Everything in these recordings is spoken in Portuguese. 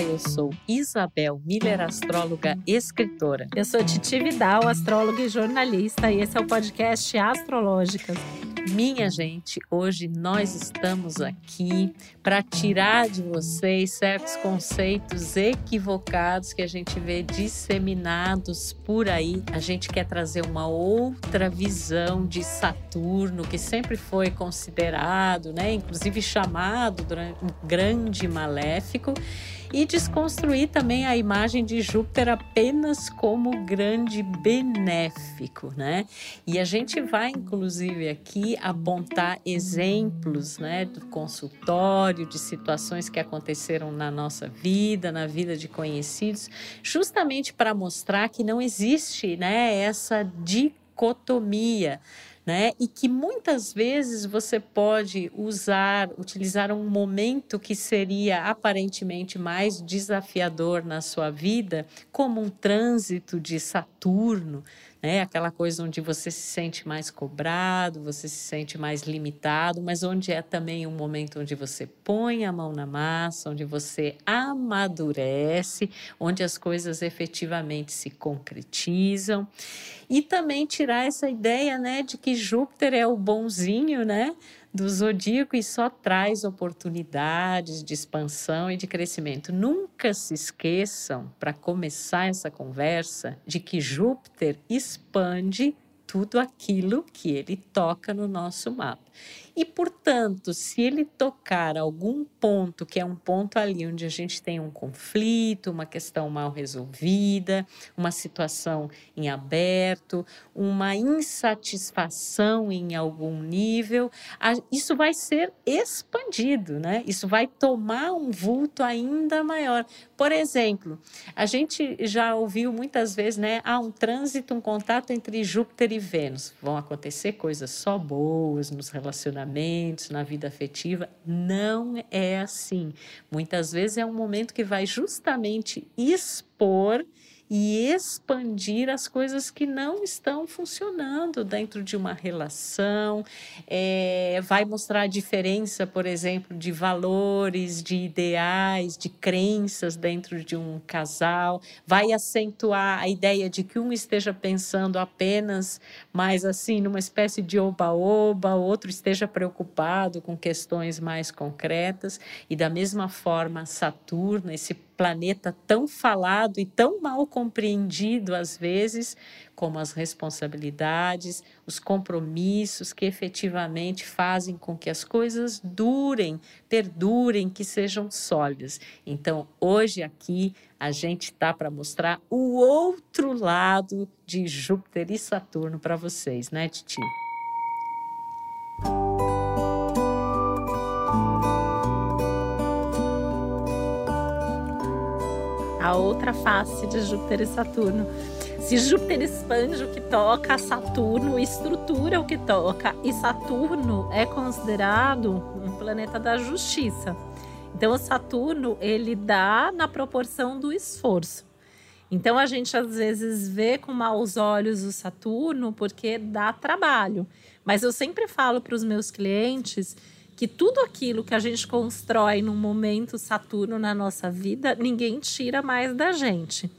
Eu sou Isabel Miller, astróloga e escritora. Eu sou Titi Vidal, astróloga e jornalista, e esse é o podcast Astrológicas. Minha gente, hoje nós estamos aqui para tirar de vocês certos conceitos equivocados que a gente vê disseminados por aí. A gente quer trazer uma outra visão de Saturno, que sempre foi considerado, né, inclusive chamado um grande maléfico e desconstruir também a imagem de Júpiter apenas como grande benéfico, né? E a gente vai inclusive aqui apontar exemplos, né, do consultório, de situações que aconteceram na nossa vida, na vida de conhecidos, justamente para mostrar que não existe, né, essa dicotomia né? E que muitas vezes você pode usar, utilizar um momento que seria aparentemente mais desafiador na sua vida, como um trânsito de Saturno, né? Aquela coisa onde você se sente mais cobrado, você se sente mais limitado, mas onde é também um momento onde você põe a mão na massa, onde você amadurece, onde as coisas efetivamente se concretizam. E também tirar essa ideia, né, de que Júpiter é o bonzinho, né? Do zodíaco e só traz oportunidades de expansão e de crescimento. Nunca se esqueçam, para começar essa conversa, de que Júpiter expande tudo aquilo que ele toca no nosso mapa. E, portanto, se ele tocar algum ponto, que é um ponto ali onde a gente tem um conflito, uma questão mal resolvida, uma situação em aberto, uma insatisfação em algum nível, isso vai ser expandido, né? Isso vai tomar um vulto ainda maior. Por exemplo, a gente já ouviu muitas vezes, né? Há um trânsito, um contato entre Júpiter e Vênus. Vão acontecer coisas só boas nos relacionamentos relacionamentos, na vida afetiva. Não é assim. Muitas vezes é um momento que vai justamente expor e expandir as coisas que não estão funcionando dentro de uma relação, é, vai mostrar a diferença, por exemplo, de valores, de ideais, de crenças dentro de um casal, vai acentuar a ideia de que um esteja pensando apenas mais assim, numa espécie de oba-oba, outro esteja preocupado com questões mais concretas, e da mesma forma, Saturno, esse planeta tão falado e tão mal compreendido às vezes, como as responsabilidades, os compromissos que efetivamente fazem com que as coisas durem, perdurem, que sejam sólidas. Então, hoje aqui a gente está para mostrar o outro lado de Júpiter e Saturno para vocês, né, Titi? A outra face de Júpiter e Saturno. Se Júpiter expande o que toca, Saturno estrutura o que toca. E Saturno é considerado um planeta da justiça. Então, o Saturno ele dá na proporção do esforço. Então, a gente às vezes vê com maus olhos o Saturno porque dá trabalho. Mas eu sempre falo para os meus clientes que tudo aquilo que a gente constrói num momento Saturno na nossa vida, ninguém tira mais da gente.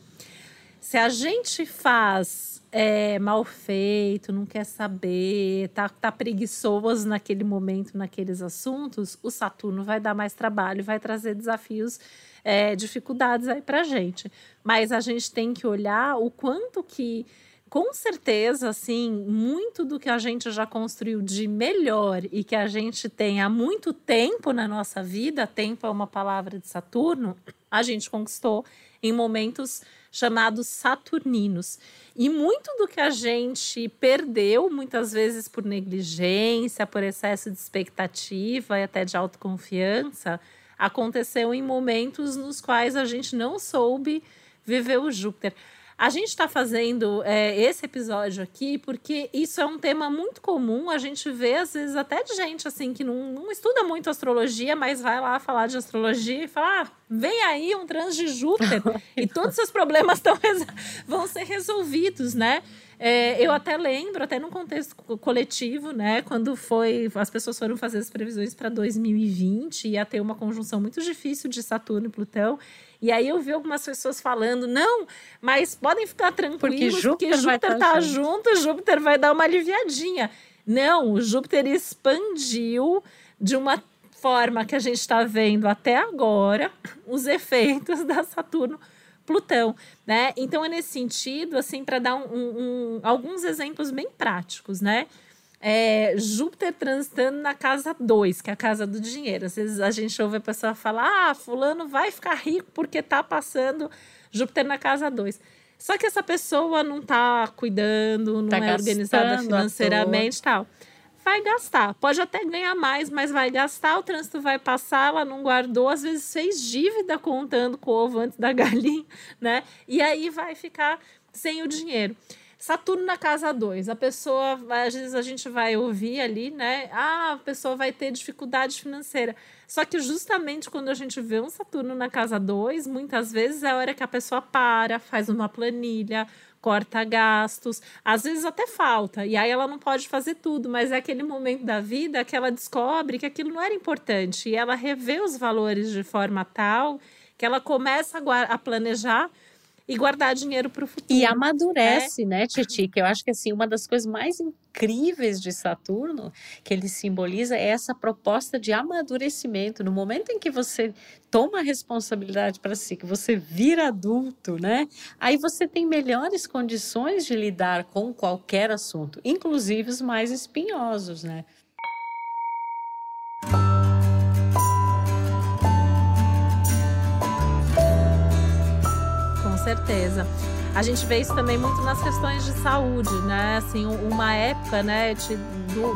Se a gente faz é, mal feito, não quer saber, tá, tá preguiçoso naquele momento, naqueles assuntos, o Saturno vai dar mais trabalho, vai trazer desafios, é, dificuldades aí pra gente. Mas a gente tem que olhar o quanto que com certeza, assim, muito do que a gente já construiu de melhor e que a gente tem há muito tempo na nossa vida, tempo é uma palavra de Saturno, a gente conquistou em momentos chamados saturninos. E muito do que a gente perdeu, muitas vezes por negligência, por excesso de expectativa e até de autoconfiança, aconteceu em momentos nos quais a gente não soube viver o Júpiter. A gente está fazendo é, esse episódio aqui porque isso é um tema muito comum. A gente vê, às vezes, até de gente assim que não, não estuda muito astrologia, mas vai lá falar de astrologia e fala: ah, vem aí um trans de Júpiter e todos os seus problemas tão, vão ser resolvidos, né? É, eu até lembro, até num contexto coletivo, né? Quando foi, as pessoas foram fazer as previsões para 2020, ia ter uma conjunção muito difícil de Saturno e Plutão. E aí eu vi algumas pessoas falando, não, mas podem ficar tranquilos, porque Júpiter, porque Júpiter tá, junto, Júpiter vai dar uma aliviadinha. Não, o Júpiter expandiu de uma forma que a gente está vendo até agora os efeitos da Saturno Plutão, né? Então é nesse sentido, assim, para dar um, um, alguns exemplos bem práticos, né? É, Júpiter transitando na casa 2, que é a casa do dinheiro. Às vezes a gente ouve a pessoa falar: ah, fulano vai ficar rico porque tá passando Júpiter na casa 2. Só que essa pessoa não tá cuidando, não tá é organizada financeiramente e tal vai gastar. Pode até ganhar mais, mas vai gastar, o trânsito vai passar, ela não guardou, às vezes fez dívida contando com o ovo antes da galinha, né? E aí vai ficar sem o dinheiro. Saturno na casa 2, a pessoa, às vezes a gente vai ouvir ali, né? Ah, a pessoa vai ter dificuldade financeira. Só que justamente quando a gente vê um Saturno na casa 2, muitas vezes é a hora que a pessoa para, faz uma planilha, corta gastos, às vezes até falta, e aí ela não pode fazer tudo, mas é aquele momento da vida que ela descobre que aquilo não era importante e ela revê os valores de forma tal que ela começa a, a planejar e guardar dinheiro para o futuro. E amadurece, né, né Titi? Que eu acho que assim, uma das coisas mais incríveis de Saturno, que ele simboliza, é essa proposta de amadurecimento. No momento em que você toma a responsabilidade para si, que você vira adulto, né? Aí você tem melhores condições de lidar com qualquer assunto, inclusive os mais espinhosos, né? Certeza. A gente vê isso também muito nas questões de saúde, né? Assim, uma época, né,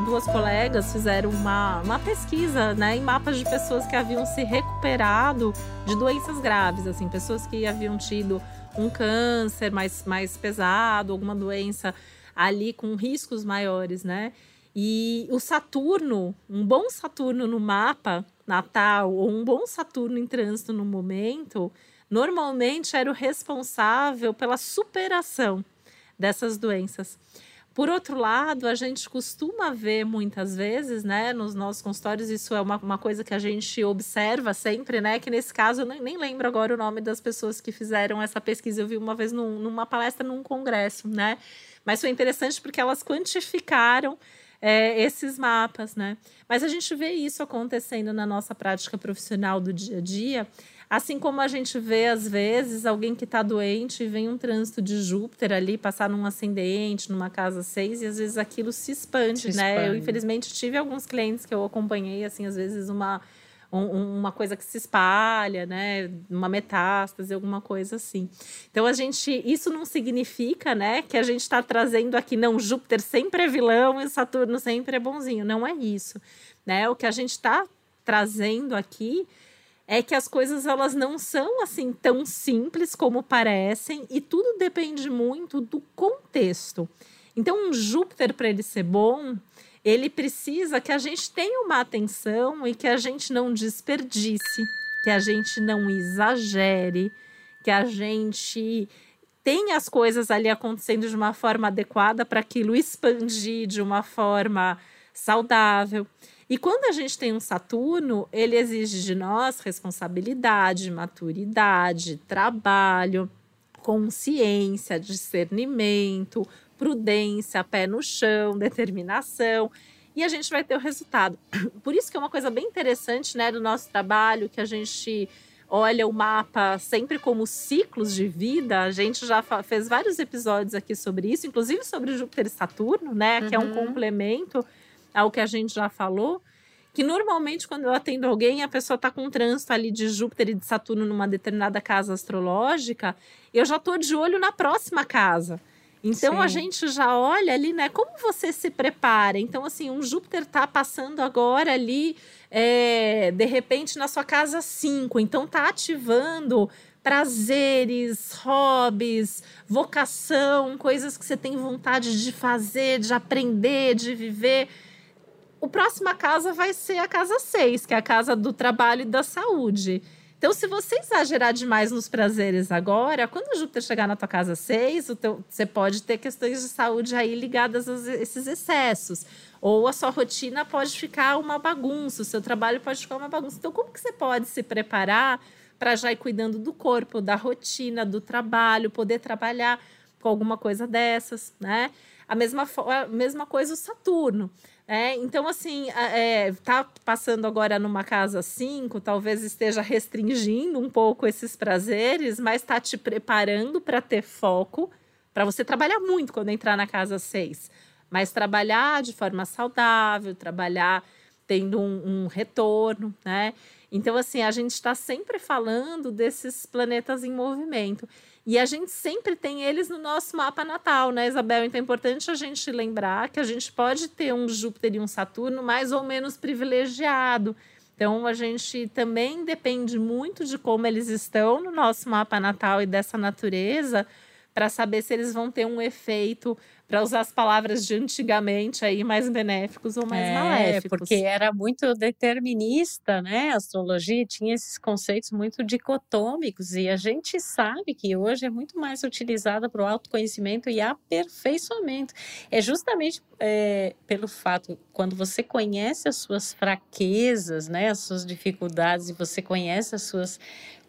duas colegas fizeram uma, uma pesquisa, né, em mapas de pessoas que haviam se recuperado de doenças graves, assim, pessoas que haviam tido um câncer mais, mais pesado, alguma doença ali com riscos maiores, né? E o Saturno, um bom Saturno no mapa natal ou um bom Saturno em trânsito no momento, normalmente era o responsável pela superação dessas doenças. Por outro lado, a gente costuma ver muitas vezes, né, nos nossos consultórios, isso é uma, uma coisa que a gente observa sempre, né, que nesse caso eu nem, nem lembro agora o nome das pessoas que fizeram essa pesquisa, eu vi uma vez num, numa palestra num congresso, né, mas foi interessante porque elas quantificaram é, esses mapas, né? Mas a gente vê isso acontecendo na nossa prática profissional do dia a dia, Assim como a gente vê, às vezes, alguém que está doente e vem um trânsito de Júpiter ali, passar num ascendente, numa casa 6, e às vezes aquilo se expande, se né? Expande. Eu, infelizmente, tive alguns clientes que eu acompanhei, assim, às vezes uma, um, uma coisa que se espalha, né? Uma metástase, alguma coisa assim. Então, a gente, isso não significa, né, que a gente está trazendo aqui, não, Júpiter sempre é vilão e Saturno sempre é bonzinho. Não é isso, né? O que a gente está trazendo aqui é que as coisas elas não são assim tão simples como parecem e tudo depende muito do contexto. Então, um Júpiter para ele ser bom, ele precisa que a gente tenha uma atenção e que a gente não desperdice, que a gente não exagere, que a gente tenha as coisas ali acontecendo de uma forma adequada para aquilo expandir de uma forma saudável. E quando a gente tem um Saturno, ele exige de nós responsabilidade, maturidade, trabalho, consciência, discernimento, prudência, pé no chão, determinação. E a gente vai ter o resultado. Por isso que é uma coisa bem interessante, né, do nosso trabalho, que a gente olha o mapa sempre como ciclos de vida. A gente já fez vários episódios aqui sobre isso, inclusive sobre Júpiter e Saturno, né, que uhum. é um uhum. complemento ao que a gente já falou, que normalmente quando eu atendo alguém, a pessoa está com um trânsito ali de Júpiter e de Saturno numa determinada casa astrológica, eu já estou de olho na próxima casa. Então Sim. a gente já olha ali, né? Como você se prepara? Então, assim, um Júpiter está passando agora ali, é, de repente, na sua casa 5. Então, tá ativando prazeres, hobbies, vocação, coisas que você tem vontade de fazer, de aprender, de viver o próxima casa vai ser a casa 6, que é a casa do trabalho e da saúde. Então, se você exagerar demais nos prazeres agora, quando o Júpiter chegar na tua casa 6, você pode ter questões de saúde aí ligadas a esses excessos. Ou a sua rotina pode ficar uma bagunça, o seu trabalho pode ficar uma bagunça. Então, como que você pode se preparar para já ir cuidando do corpo, da rotina, do trabalho, poder trabalhar com alguma coisa dessas, né? A mesma, a mesma coisa o Saturno. É, então, assim, é, tá passando agora numa casa 5, talvez esteja restringindo um pouco esses prazeres, mas está te preparando para ter foco, para você trabalhar muito quando entrar na casa 6. Mas trabalhar de forma saudável, trabalhar tendo um, um retorno, né? Então, assim, a gente está sempre falando desses planetas em movimento. E a gente sempre tem eles no nosso mapa natal, né, Isabel? Então é importante a gente lembrar que a gente pode ter um Júpiter e um Saturno mais ou menos privilegiado. Então a gente também depende muito de como eles estão no nosso mapa natal e dessa natureza para saber se eles vão ter um efeito para usar as palavras de antigamente aí mais benéficos ou mais é, maléficos. Porque era muito determinista, né? A astrologia tinha esses conceitos muito dicotômicos e a gente sabe que hoje é muito mais utilizada para o autoconhecimento e aperfeiçoamento. É justamente é, pelo fato quando você conhece as suas fraquezas, né? As suas dificuldades e você conhece as suas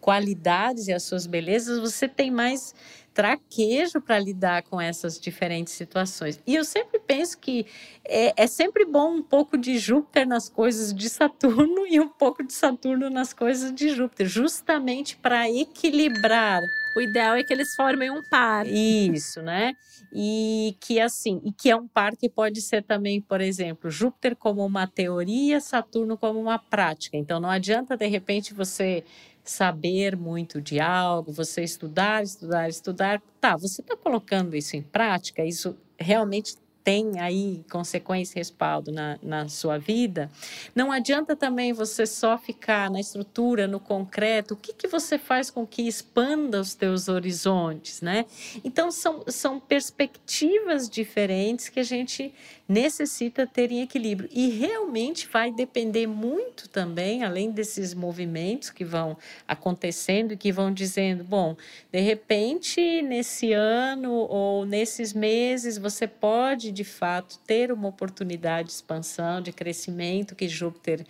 qualidades e as suas belezas, você tem mais traquejo para lidar com essas diferentes situações. E eu sempre penso que é, é, sempre bom um pouco de Júpiter nas coisas de Saturno e um pouco de Saturno nas coisas de Júpiter, justamente para equilibrar. O ideal é que eles formem um par. Isso, né? E que assim, e que é um par que pode ser também, por exemplo, Júpiter como uma teoria, Saturno como uma prática. Então não adianta de repente você saber muito de algo, você estudar, estudar, estudar. Tá, você está colocando isso em prática? Isso realmente tem aí consequência e respaldo na, na sua vida, não adianta também você só ficar na estrutura, no concreto. O que, que você faz com que expanda os teus horizontes, né? Então, são, são perspectivas diferentes que a gente necessita ter em equilíbrio. E realmente vai depender muito também, além desses movimentos que vão acontecendo e que vão dizendo, bom, de repente, nesse ano ou nesses meses, você pode, de fato, ter uma oportunidade de expansão, de crescimento que Júpiter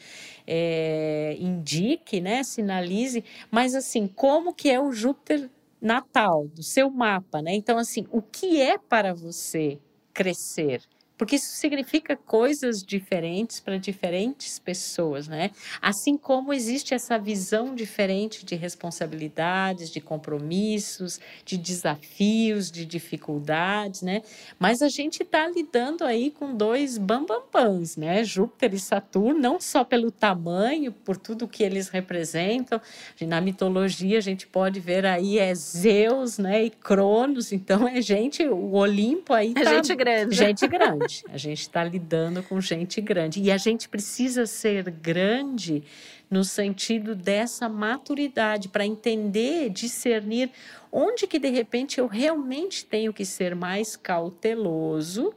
é, indique, né, sinalize, mas assim, como que é o Júpiter natal, do seu mapa, né? Então, assim, o que é para você crescer? Porque isso significa coisas diferentes para diferentes pessoas, né? Assim como existe essa visão diferente de responsabilidades, de compromissos, de desafios, de dificuldades, né? Mas a gente está lidando aí com dois bambambãs, né? Júpiter e Saturno, não só pelo tamanho, por tudo que eles representam. Na mitologia a gente pode ver aí é Zeus, né? E Cronos, então é gente, o Olimpo aí é tá, é gente grande. Gente grande grande. A gente está lidando com gente grande. E a gente precisa ser grande no sentido dessa maturidade, para entender, discernir onde que de repente eu realmente tenho que ser mais cauteloso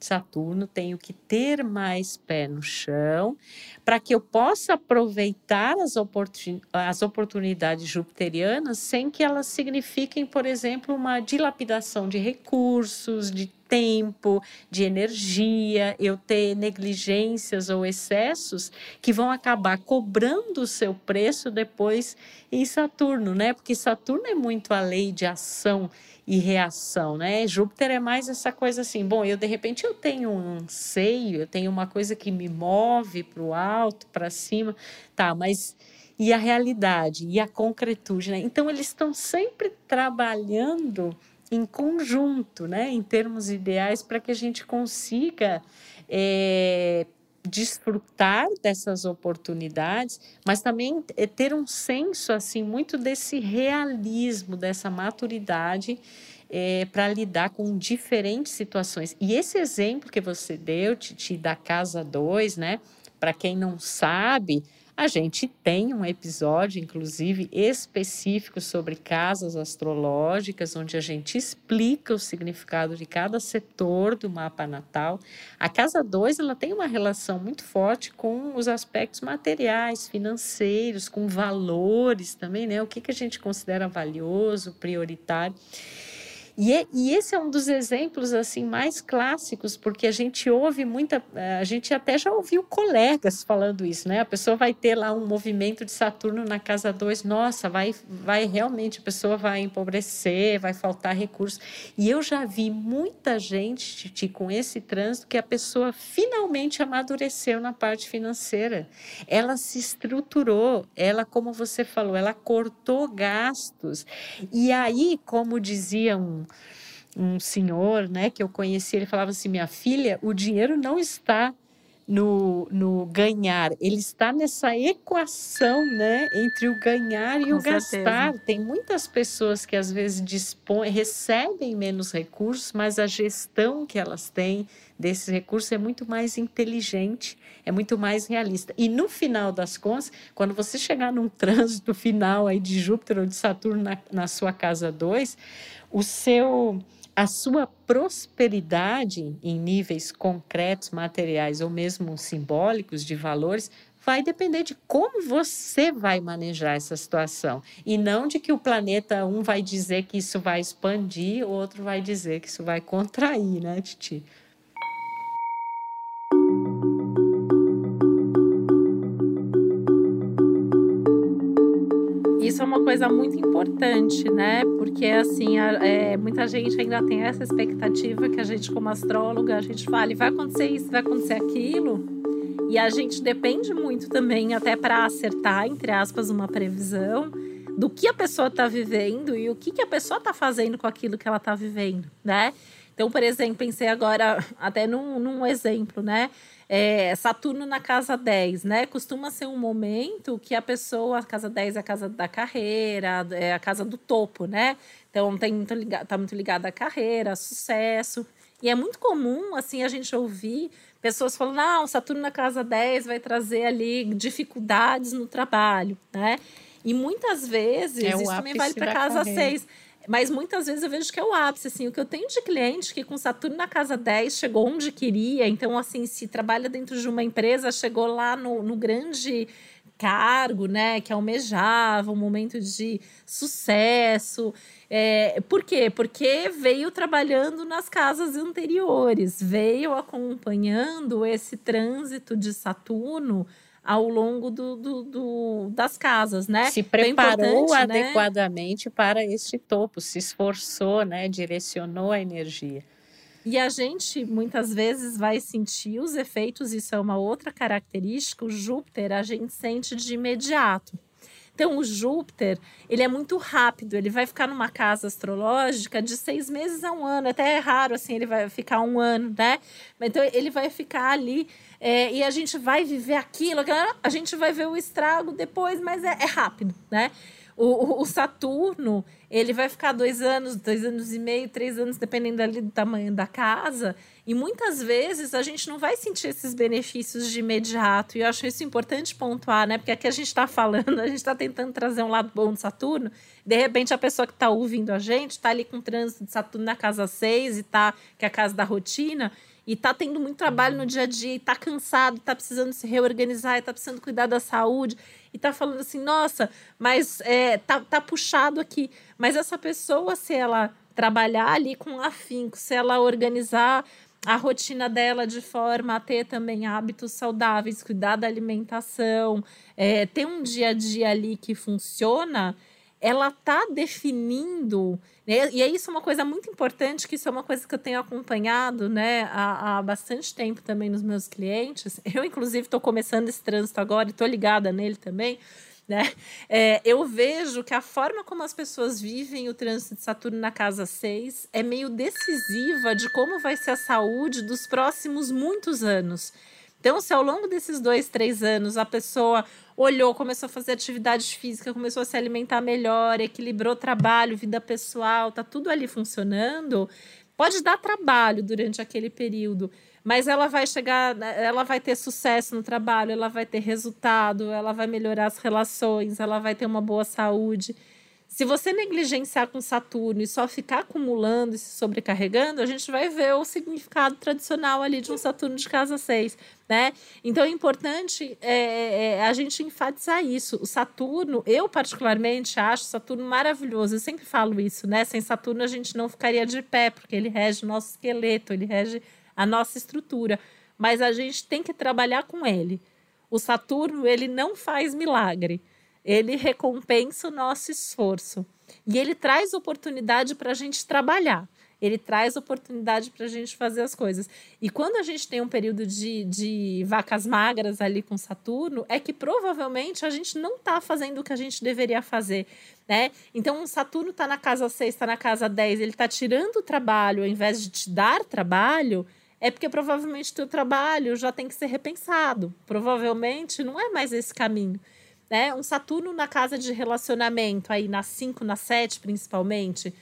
Saturno, tenho que ter mais pé no chão para que eu possa aproveitar as, oportun as oportunidades jupiterianas sem que elas signifiquem, por exemplo, uma dilapidação de recursos, de tempo, de energia, eu ter negligências ou excessos que vão acabar cobrando o seu preço depois em Saturno, né? Porque Saturno é muito a lei de ação e reação, né? Júpiter é mais essa coisa assim, bom, eu de repente eu tenho um anseio, eu tenho uma coisa que me move para o alto, para cima, tá, mas e a realidade e a concretude, né? Então eles estão sempre trabalhando em conjunto, né? Em termos ideais para que a gente consiga é, desfrutar dessas oportunidades, mas também é ter um senso assim muito desse realismo, dessa maturidade é, para lidar com diferentes situações. E esse exemplo que você deu, Titi, da casa 2, né? Para quem não sabe, A gente tem um episódio, inclusive, específico sobre casas astrológicas, onde a gente explica o significado de cada setor do mapa natal. A casa 2 ela tem uma relação muito forte com os aspectos materiais, financeiros, com valores também, né? O que, que a gente considera valioso, prioritário. E, é, e, esse é um dos exemplos assim mais clássicos, porque a gente ouve muita, eh, a gente até já ouviu colegas falando isso, né? A pessoa vai ter lá um movimento de Saturno na casa 2, nossa, vai, vai realmente, a pessoa vai empobrecer, vai faltar recursos. E eu já vi muita gente, Titi, com esse trânsito, que a pessoa finalmente amadureceu na parte financeira. Ela se estruturou, ela, como você falou, ela cortou gastos. E aí, como dizia um um senhor, né, que eu conheci, ele falava assim: minha filha, o dinheiro não está no, no ganhar, ele está nessa equação, né, entre o ganhar e Com o certeza. gastar. Tem muitas pessoas que às vezes dispõem, recebem menos recursos, mas a gestão que elas têm desses recursos é muito mais inteligente, é muito mais realista. E no final das contas, quando você chegar num trânsito final aí de Júpiter ou de Saturno na, na sua casa 2, o seu a sua prosperidade em níveis concretos, materiais ou mesmo simbólicos de valores vai depender de como você vai manejar essa situação e não de que o planeta um vai dizer que isso vai expandir, o outro vai dizer que isso vai contrair, né, Titi? Isso é uma coisa muito importante, né? Porque assim, é, muita gente ainda tem essa expectativa que a gente, como astróloga, a gente fala, vai acontecer isso, vai acontecer aquilo. E a gente depende muito também, até para acertar, entre aspas, uma previsão do que a pessoa está vivendo e o que, que a pessoa está fazendo com aquilo que ela está vivendo, né? Então, por exemplo, pensei agora até num, num exemplo, né? É, Saturno na casa 10, né? Costuma ser um momento que a pessoa, a casa 10 é a casa da carreira, é a casa do topo, né? Então tem muito ligado, tá muito ligada à carreira, a sucesso. E é muito comum, assim, a gente ouvir pessoas falando, não, Saturno na casa 10 vai trazer ali dificuldades no trabalho, né? E muitas vezes, é isso também vale para casa 6 mas muitas vezes eu vejo que é o ápice, assim, o que eu tenho de cliente que com Saturno na casa 10 chegou onde queria, então, assim, se trabalha dentro de uma empresa, chegou lá no, no grande cargo, né, que almejava, um momento de sucesso. É, por quê? Porque veio trabalhando nas casas anteriores, veio acompanhando esse trânsito de Saturno ao longo do, do, do, das casas, né? Se então, é preparou né? adequadamente né? para este topo, se esforçou, né? Direcionou a energia. E a gente muitas vezes vai sentir os efeitos, isso é uma outra característica. O Júpiter a gente sente de imediato. Então, o Júpiter, ele é muito rápido, ele vai ficar numa casa astrológica de seis meses a um ano, até é raro, assim, ele vai ficar um ano, né? Então, ele vai ficar ali é, e a gente vai viver aquilo, a gente vai ver o estrago depois, mas é, é rápido, né? O, o, Saturno, ele vai ficar dois anos, dois anos e meio, três anos, dependendo ali do tamanho da casa. E muitas vezes a gente não vai sentir esses benefícios de imediato. E eu acho isso importante pontuar, né? Porque aqui a gente está falando, a gente está tentando trazer um lado bom de Saturno. De repente, a pessoa que está ouvindo a gente está ali com o trânsito de Saturno na casa 6 e tá, que é a casa da rotina e tá tendo muito trabalho no dia a dia, e tá cansado, tá precisando se reorganizar, e tá precisando cuidar da saúde, e tá falando assim, nossa, mas é, tá, tá puxado aqui. Mas essa pessoa, se ela trabalhar ali com afinco, se ela organizar a rotina dela de forma a ter também hábitos saudáveis, cuidar da alimentação, é, ter um dia a dia ali que funciona, ela tá definindo, né? e é isso uma coisa muito importante, que isso é uma coisa que eu tenho acompanhado né, há, há bastante tempo também nos meus clientes. Eu, inclusive, estou começando esse trânsito agora e estou ligada nele também. Né? É, eu vejo que a forma como as pessoas vivem o trânsito de Saturno na casa 6 é meio decisiva de como vai ser a saúde dos próximos muitos anos. Então, se ao longo desses dois, três anos a pessoa olhou, começou a fazer atividade física, começou a se alimentar melhor, equilibrou trabalho, vida pessoal, tá tudo ali funcionando, pode dar trabalho durante aquele período. mas ela vai chegar, ela vai ter sucesso no trabalho, ela vai ter resultado, ela vai melhorar as relações, ela vai ter uma boa saúde. Se você negligenciar com Saturno e só ficar acumulando e se sobrecarregando, a gente vai ver o significado tradicional ali de um Saturno de casa 6, né? Então é importante é, é, é, a gente enfatizar isso. O Saturno, eu particularmente acho Saturno maravilhoso. Eu sempre falo isso, né? Sem Saturno a gente não ficaria de pé, porque ele rege o nosso esqueleto, ele rege a nossa estrutura. Mas a gente tem que trabalhar com ele. O Saturno, ele não faz milagre ele recompensa o nosso esforço. E ele traz oportunidade para a gente trabalhar. Ele traz oportunidade para a gente fazer as coisas. E quando a gente tem um período de, de vacas magras ali com Saturno, é que provavelmente a gente não está fazendo o que a gente deveria fazer. Né? Então, Saturno está na casa 6, está na casa 10, ele está tirando o trabalho ao invés de te dar trabalho, é porque provavelmente teu trabalho já tem que ser repensado. Provavelmente não é mais esse caminho né? Um Saturno na casa de relacionamento, aí na 5, na 7 principalmente.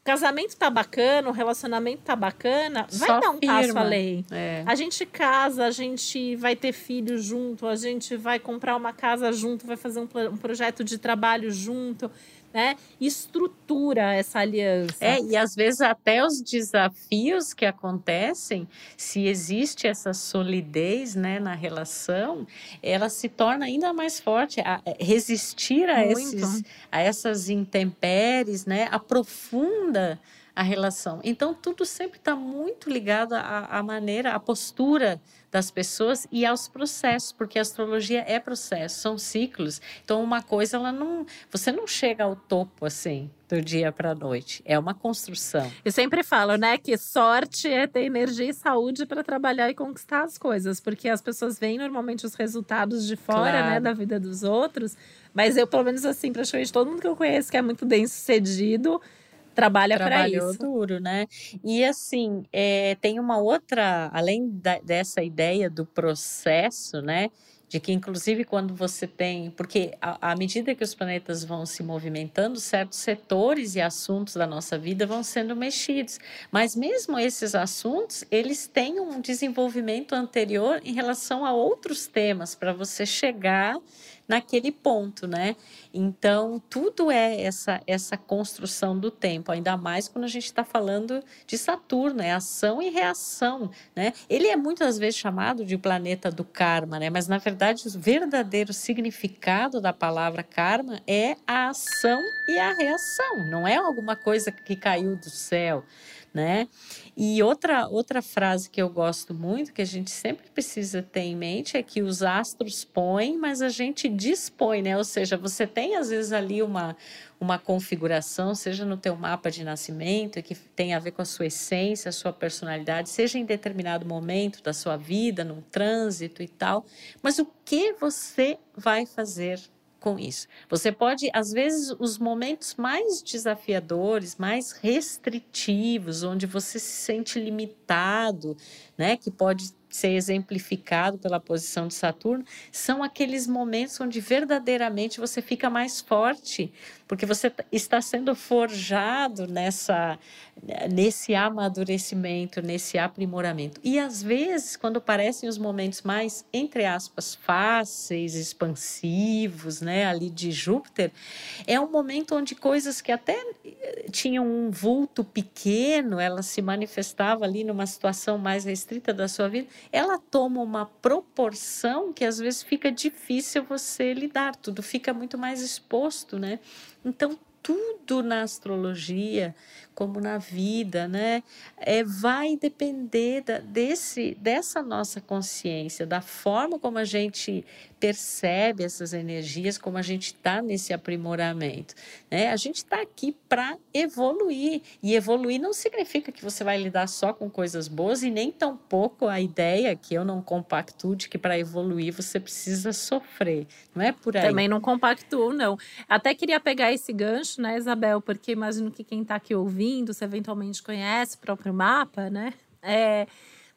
O casamento tá bacana, o relacionamento tá bacana, vai Só dar um firma. passo além. É. A gente casa, a gente vai ter filhos junto, a gente vai comprar uma casa junto, vai fazer um, um projeto de trabalho junto né, estrutura essa aliança. É, e às vezes até os desafios que acontecem, se existe essa solidez né, na relação, ela se torna ainda mais forte. A, é, resistir a, esses, a essas intempéries, né, aprofunda a relação. Então, tudo sempre está muito ligado à, à maneira, à postura das pessoas e aos processos, porque a astrologia é processo, são ciclos. Então, uma coisa, ela não, você não chega ao topo assim do dia para a noite. É uma construção. Eu sempre falo, né, que sorte é ter energia e saúde para trabalhar e conquistar as coisas, porque as pessoas veem normalmente os resultados de fora, né, claro. né, da vida dos outros. Mas eu, pelo menos assim, praticamente todo mundo que eu conheço que é muito bem sucedido trabalha para isso. duro, né? E assim, é, tem uma outra, além da, dessa ideia do processo, né? De que, inclusive, quando você tem. Porque, à medida que os planetas vão se movimentando, certos setores e assuntos da nossa vida vão sendo mexidos. Mas, mesmo esses assuntos, eles têm um desenvolvimento anterior em relação a outros temas, para você chegar naquele ponto, né? Então, tudo é essa, essa construção do tempo, ainda mais quando a gente está falando de Saturno, é ação e reação, né? Ele é muitas vezes chamado de planeta do karma, né? Mas, na verdade, o verdadeiro significado da palavra karma é a ação e a reação, não é alguma coisa que caiu do céu né? E outra, outra frase que eu gosto muito, que a gente sempre precisa ter em mente, é que os astros põem, mas a gente dispõe, né? Ou seja, você tem às vezes ali uma, uma configuração, seja no teu mapa de nascimento, que tem a ver com a sua essência, a sua personalidade, seja em determinado momento da sua vida, num trânsito e tal, mas o que você vai fazer com isso. Você pode, às vezes, os momentos mais desafiadores, mais restritivos, onde você se sente limitado, né, que pode ser exemplificado pela posição de Saturno, são aqueles momentos onde verdadeiramente você fica mais forte, porque você está sendo forjado nessa nesse amadurecimento, nesse aprimoramento. E às vezes, quando parecem os momentos mais entre aspas fáceis, expansivos, né, ali de Júpiter, é um momento onde coisas que até eh, tinham um vulto pequeno, ela se manifestava ali numa situação mais restrita da sua vida, ela toma uma proporção que às vezes fica difícil você lidar, tudo fica muito mais exposto, né? Então, tudo na astrologia, como na vida, né? É, vai depender da, desse, dessa nossa consciência, da forma como a gente percebe essas energias, como a gente está nesse aprimoramento. Né? A gente está aqui para evoluir. E evoluir não significa que você vai lidar só com coisas boas e nem tampouco a ideia que eu não compactuo de que para evoluir você precisa sofrer. Não é por aí. Também não compactuo, não. Até queria pegar esse gancho, né, Isabel? Porque imagino que quem está aqui ouvindo, se eventualmente conhece o próprio mapa, né? É,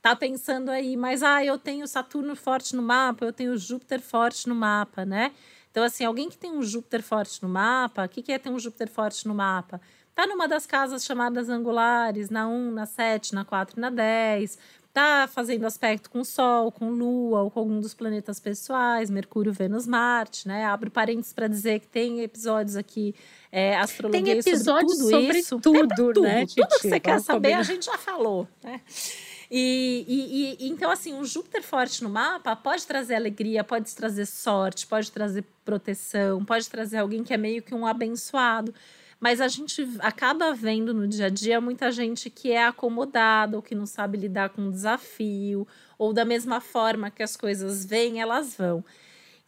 tá pensando aí, mas ah, eu tenho Saturno forte no mapa, eu tenho Júpiter forte no mapa, né? Então, assim, alguém que tem um Júpiter forte no mapa, o que, que é ter um Júpiter forte no mapa? Tá numa das casas chamadas angulares, na 1, na 7, na 4 na 10. Tá fazendo aspecto com o Sol, com Lua ou com algum dos planetas pessoais, Mercúrio, Vênus, Marte, né? Abro parênteses para dizer que tem episódios aqui é, astrologia tem episódios sobre tudo sobre isso. tudo, Tem pra tudo, né, tudo que Titi? você quer saber, combinar. a gente já falou, né? E, e- e- então, assim, um Júpiter forte no mapa pode trazer alegria, pode trazer sorte, pode trazer proteção, pode trazer alguém que é meio que um abençoado. Mas a gente acaba vendo no dia a dia muita gente que é acomodada ou que não sabe lidar com o desafio, ou da mesma forma que as coisas vêm, elas vão.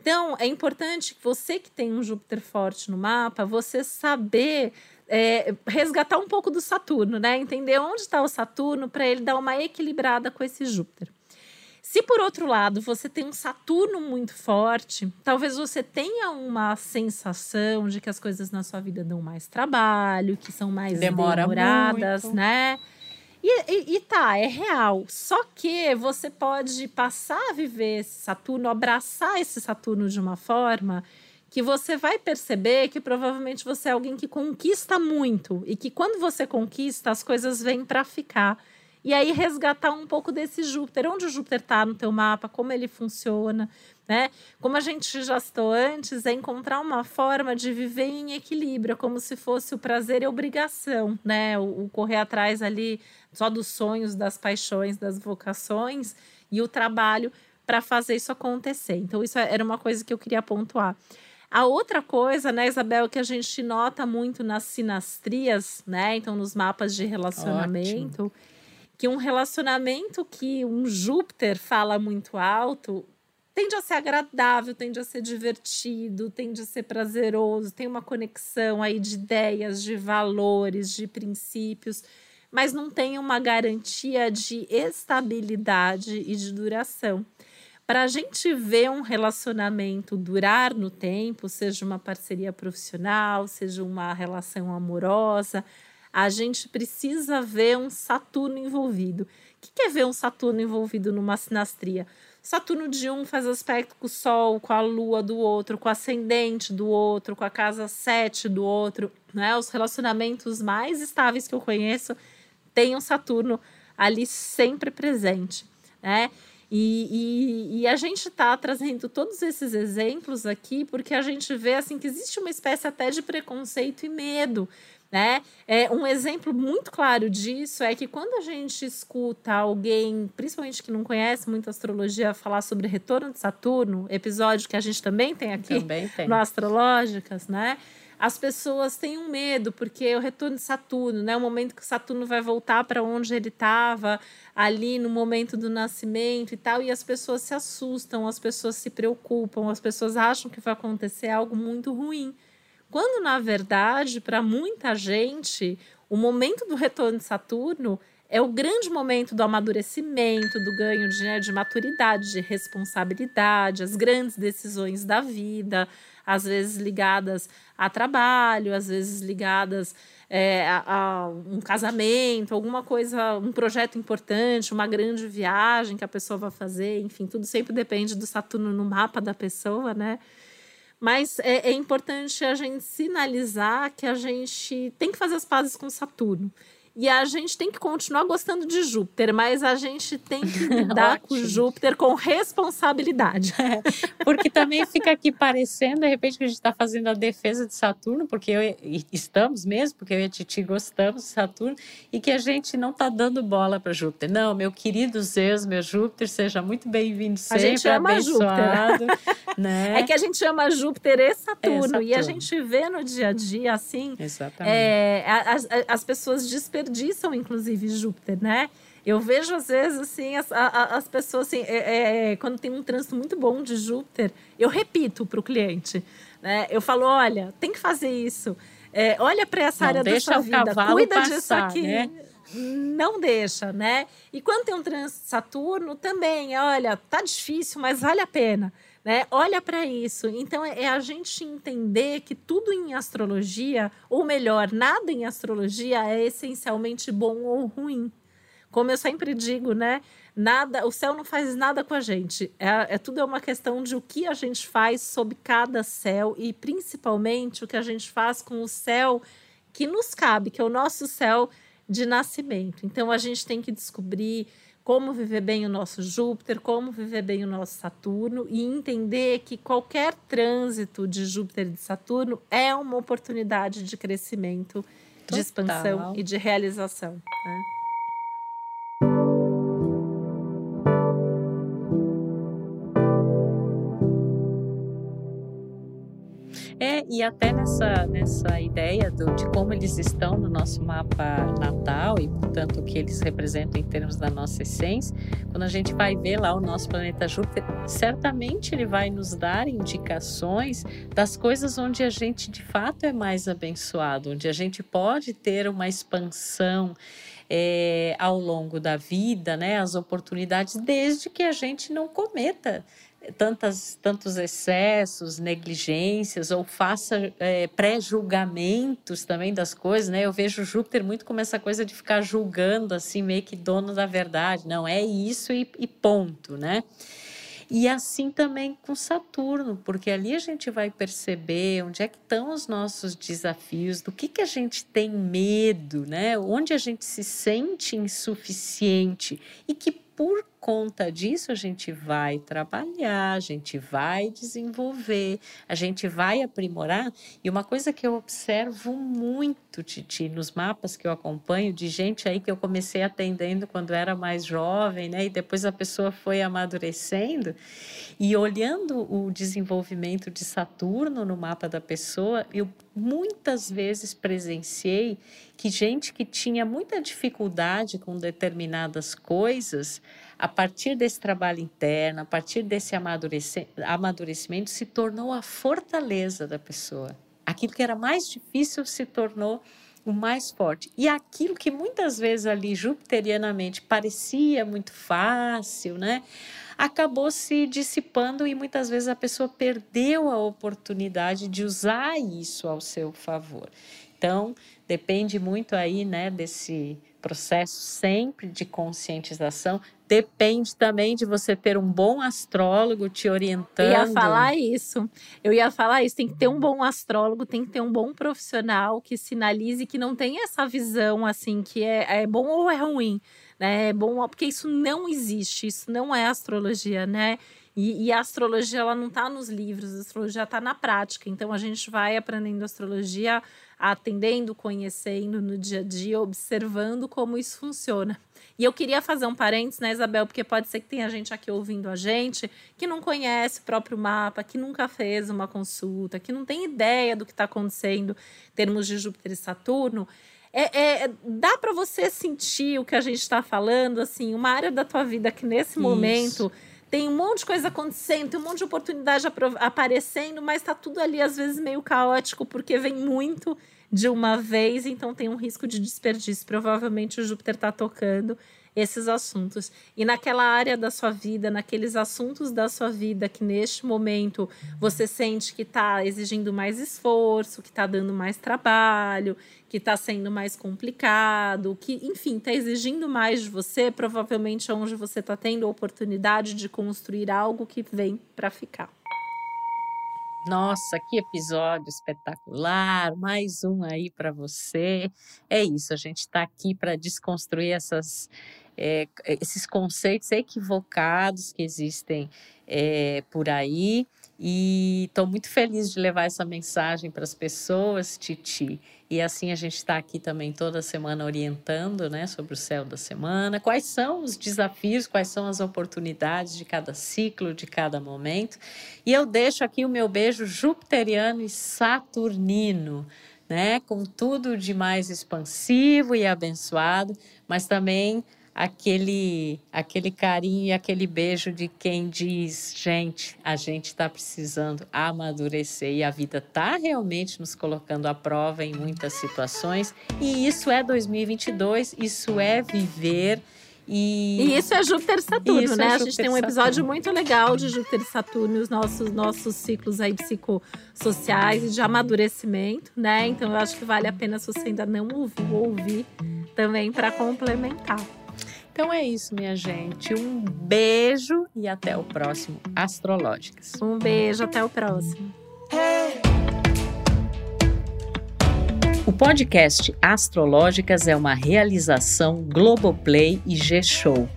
Então, é importante que você que tem um Júpiter forte no mapa, você saber é, resgatar um pouco do Saturno, né? Entender onde está o Saturno para ele dar uma equilibrada com esse Júpiter. Se por outro lado você tem um Saturno muito forte, talvez você tenha uma sensação de que as coisas na sua vida dão mais trabalho, que são mais Demora demoradas, muito. né? E, e- e tá, é real. Só que você pode passar a viver esse Saturno, abraçar esse Saturno de uma forma que você vai perceber que provavelmente você é alguém que conquista muito e que quando você conquista as coisas vêm para ficar. E aí resgatar um pouco desse Júpiter, onde o Júpiter está no teu mapa, como ele funciona, né? Como a gente já citou antes, é encontrar uma forma de viver em equilíbrio, como se fosse o prazer e a obrigação, né? O, o correr atrás ali só dos sonhos, das paixões, das vocações e o trabalho para fazer isso acontecer. Então isso era uma coisa que eu queria pontuar. A outra coisa, né, Isabel, que a gente nota muito nas sinastrias, né? Então, nos mapas de relacionamento, que um relacionamento que um Júpiter fala muito alto tende a ser agradável, tende a ser divertido, tende a ser prazeroso, tem uma conexão aí de ideias, de valores, de princípios, mas não tem uma garantia de estabilidade e de duração. Para a gente ver um relacionamento durar no tempo, seja uma parceria profissional, seja uma relação amorosa, a gente precisa ver um Saturno envolvido. O que que é ver um Saturno envolvido numa sinastria? Saturno de um faz aspecto com o Sol, com a Lua do outro, com o ascendente do outro, com a casa 7 do outro. Né? Os relacionamentos mais estáveis que eu conheço têm um Saturno ali sempre presente. Né? E, e- e a gente está trazendo todos esses exemplos aqui porque a gente vê assim que existe uma espécie até de preconceito e medo. Né? É, um exemplo muito claro disso é que quando a gente escuta alguém, principalmente que não conhece muito astrologia, falar sobre retorno de Saturno, episódio que a gente também tem aqui Também tem. no Astrológicas, né? As pessoas têm um medo, porque o retorno de Saturno, né? O momento que Saturno vai voltar para onde ele estava, ali no momento do nascimento e tal, e as pessoas se assustam, as pessoas se preocupam, as pessoas acham que vai acontecer algo muito ruim. Quando, na verdade, para muita gente, o momento do retorno de Saturno é o grande momento do amadurecimento, do ganho de, né, de maturidade, de responsabilidade, as grandes decisões da vida, às vezes ligadas a trabalho, às vezes ligadas é, a, a um casamento, alguma coisa, um projeto importante, uma grande viagem que a pessoa vai fazer, enfim, tudo sempre depende do Saturno no mapa da pessoa, né? Mas é, é importante a gente sinalizar que a gente tem que fazer as pazes com Saturno. E a gente tem que continuar gostando de Júpiter, mas a gente tem que lidar com. Júpiter com responsabilidade. Porque também fica aqui parecendo, de repente, que a gente está fazendo a defesa de Saturno, porque eu, estamos mesmo, porque eu e a Titi gostamos de Saturno, e que a gente não está dando bola para Júpiter. Não, meu querido Zeus, meu Júpiter, seja muito bem-vindo A sempre, gente ama abençoado. Né? É que a gente ama Júpiter e Saturno, É, e a Saturno. gente vê no dia a dia assim. É, a- as, a- as pessoas desperdiçam, inclusive, Júpiter, né? Eu vejo, às vezes, assim, as, a- as pessoas, assim, é- é, quando tem um trânsito muito bom de Júpiter, eu repito para o cliente, né? Eu falo, olha, tem que fazer isso. É, olha para essa Não área da sua vida, cuida disso passar, aqui. né? Não deixa, né? E quando tem um trânsito de Saturno, também, olha, tá difícil, mas vale a pena. Né? Olha para isso. Então é é a gente entender que tudo em astrologia, ou melhor, nada em astrologia é essencialmente bom ou ruim. Como eu sempre digo, né? Nada, o céu não faz nada com a gente. É, é tudo é uma questão de o que a gente faz sob cada céu e principalmente o que a gente faz com o céu que nos cabe, que é o nosso céu de nascimento. Então a gente tem que descobrir como viver bem o nosso Júpiter, como viver bem o nosso Saturno e entender que qualquer trânsito de Júpiter e de Saturno é uma oportunidade de crescimento, Total. de expansão e de realização. Né? E até nessa, nessa ideia do, de como eles estão no nosso mapa natal e, portanto, o que eles representam em termos da nossa essência, quando a gente vai ver lá o nosso planeta Júpiter, certamente ele vai nos dar indicações das coisas onde a gente de fato é mais abençoado, onde a gente pode ter uma expansão. É, ao longo da vida, né, as oportunidades, desde que a gente não cometa tantas, tantos excessos, negligências, ou faça é, pré-julgamentos também das coisas, né? Eu vejo Júpiter muito como essa coisa de ficar julgando, assim, meio que dono da verdade. Não, é isso e, e ponto, né? E assim também com Saturno, porque ali a gente vai perceber onde é que estão os nossos desafios, do que, que a gente tem medo, né? Onde a gente se sente insuficiente e que por conta disso, a gente vai trabalhar, a gente vai desenvolver, a gente vai aprimorar. E uma coisa que eu observo muito, Titi, nos mapas que eu acompanho, de gente aí que eu comecei atendendo quando era mais jovem, né? E depois a pessoa foi amadurecendo. E olhando o desenvolvimento de Saturno no mapa da pessoa, eu muitas vezes presenciei que gente que tinha muita dificuldade com determinadas coisas, a partir desse trabalho interno, a partir desse amadurecimento, se tornou a fortaleza da pessoa. Aquilo que era mais difícil se tornou o mais forte. E aquilo que muitas vezes ali, jupiterianamente, parecia muito fácil, né? Acabou se dissipando e muitas vezes a pessoa perdeu a oportunidade de usar isso ao seu favor. Então, depende muito aí, né, desse processo sempre de conscientização. Depende também de você ter um bom astrólogo te orientando. Eu ia falar isso. Eu ia falar isso. Tem que ter um bom astrólogo, tem que ter um bom profissional que sinalize que não tem essa visão assim que é, é bom ou é ruim, né? É bom porque isso não existe. Isso não é astrologia, né? E, e, a astrologia ela não está nos livros, a astrologia está na prática. Então a gente vai aprendendo astrologia, atendendo, conhecendo no dia a dia, observando como isso funciona. E eu queria fazer um parênteses, né, Isabel? Porque pode ser que tenha gente aqui ouvindo a gente que não conhece o próprio mapa, que nunca fez uma consulta, que não tem ideia do que está acontecendo em termos de Júpiter e Saturno. É, é, dá para você sentir o que a gente está falando, assim, uma área da tua vida que nesse Isso. momento tem um monte de coisa acontecendo, tem um monte de oportunidade aparecendo, mas está tudo ali às vezes meio caótico porque vem muito de uma vez, então tem um risco de desperdício. Provavelmente o Júpiter está tocando esses assuntos. E naquela área da sua vida, naqueles assuntos da sua vida que neste momento você sente que está exigindo mais esforço, que está dando mais trabalho, que está sendo mais complicado, que, enfim, está exigindo mais de você, provavelmente é onde você está tendo a oportunidade de construir algo que vem para ficar. Nossa, que episódio espetacular! Mais um aí para você. É isso, a gente está aqui para desconstruir essas é, esses conceitos equivocados que existem é, por aí. E estou muito feliz de levar essa mensagem para as pessoas, Titi. E assim a gente está aqui também toda semana orientando né, sobre o céu da semana, quais são os desafios, quais são as oportunidades de cada ciclo, de cada momento. E eu deixo aqui o meu beijo jupiteriano e saturnino, né, com tudo de mais expansivo e abençoado, mas também aquele, aquele carinho e aquele beijo de quem diz, gente, a gente está precisando amadurecer e a vida está realmente nos colocando à prova em muitas situações. E isso é 2022, isso é viver. E... e isso é Júpiter e Saturno, isso é né? É a gente tem um episódio muito legal de Júpiter e Saturno, os nossos, nossos ciclos aí psicossociais e de amadurecimento, né? Então eu acho que vale a pena se você ainda não ouviu, ouvir também para complementar. Então é isso, minha gente. Um beijo e até o próximo Astrológicas. Um beijo, até o próximo. O podcast Astrológicas é uma realização Globoplay e G-Show.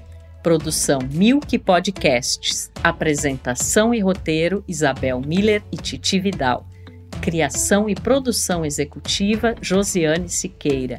Produção Milk Podcasts. Apresentação e roteiro Isabel Miller e Titi Vidal. Criação e produção executiva Josiane Siqueira.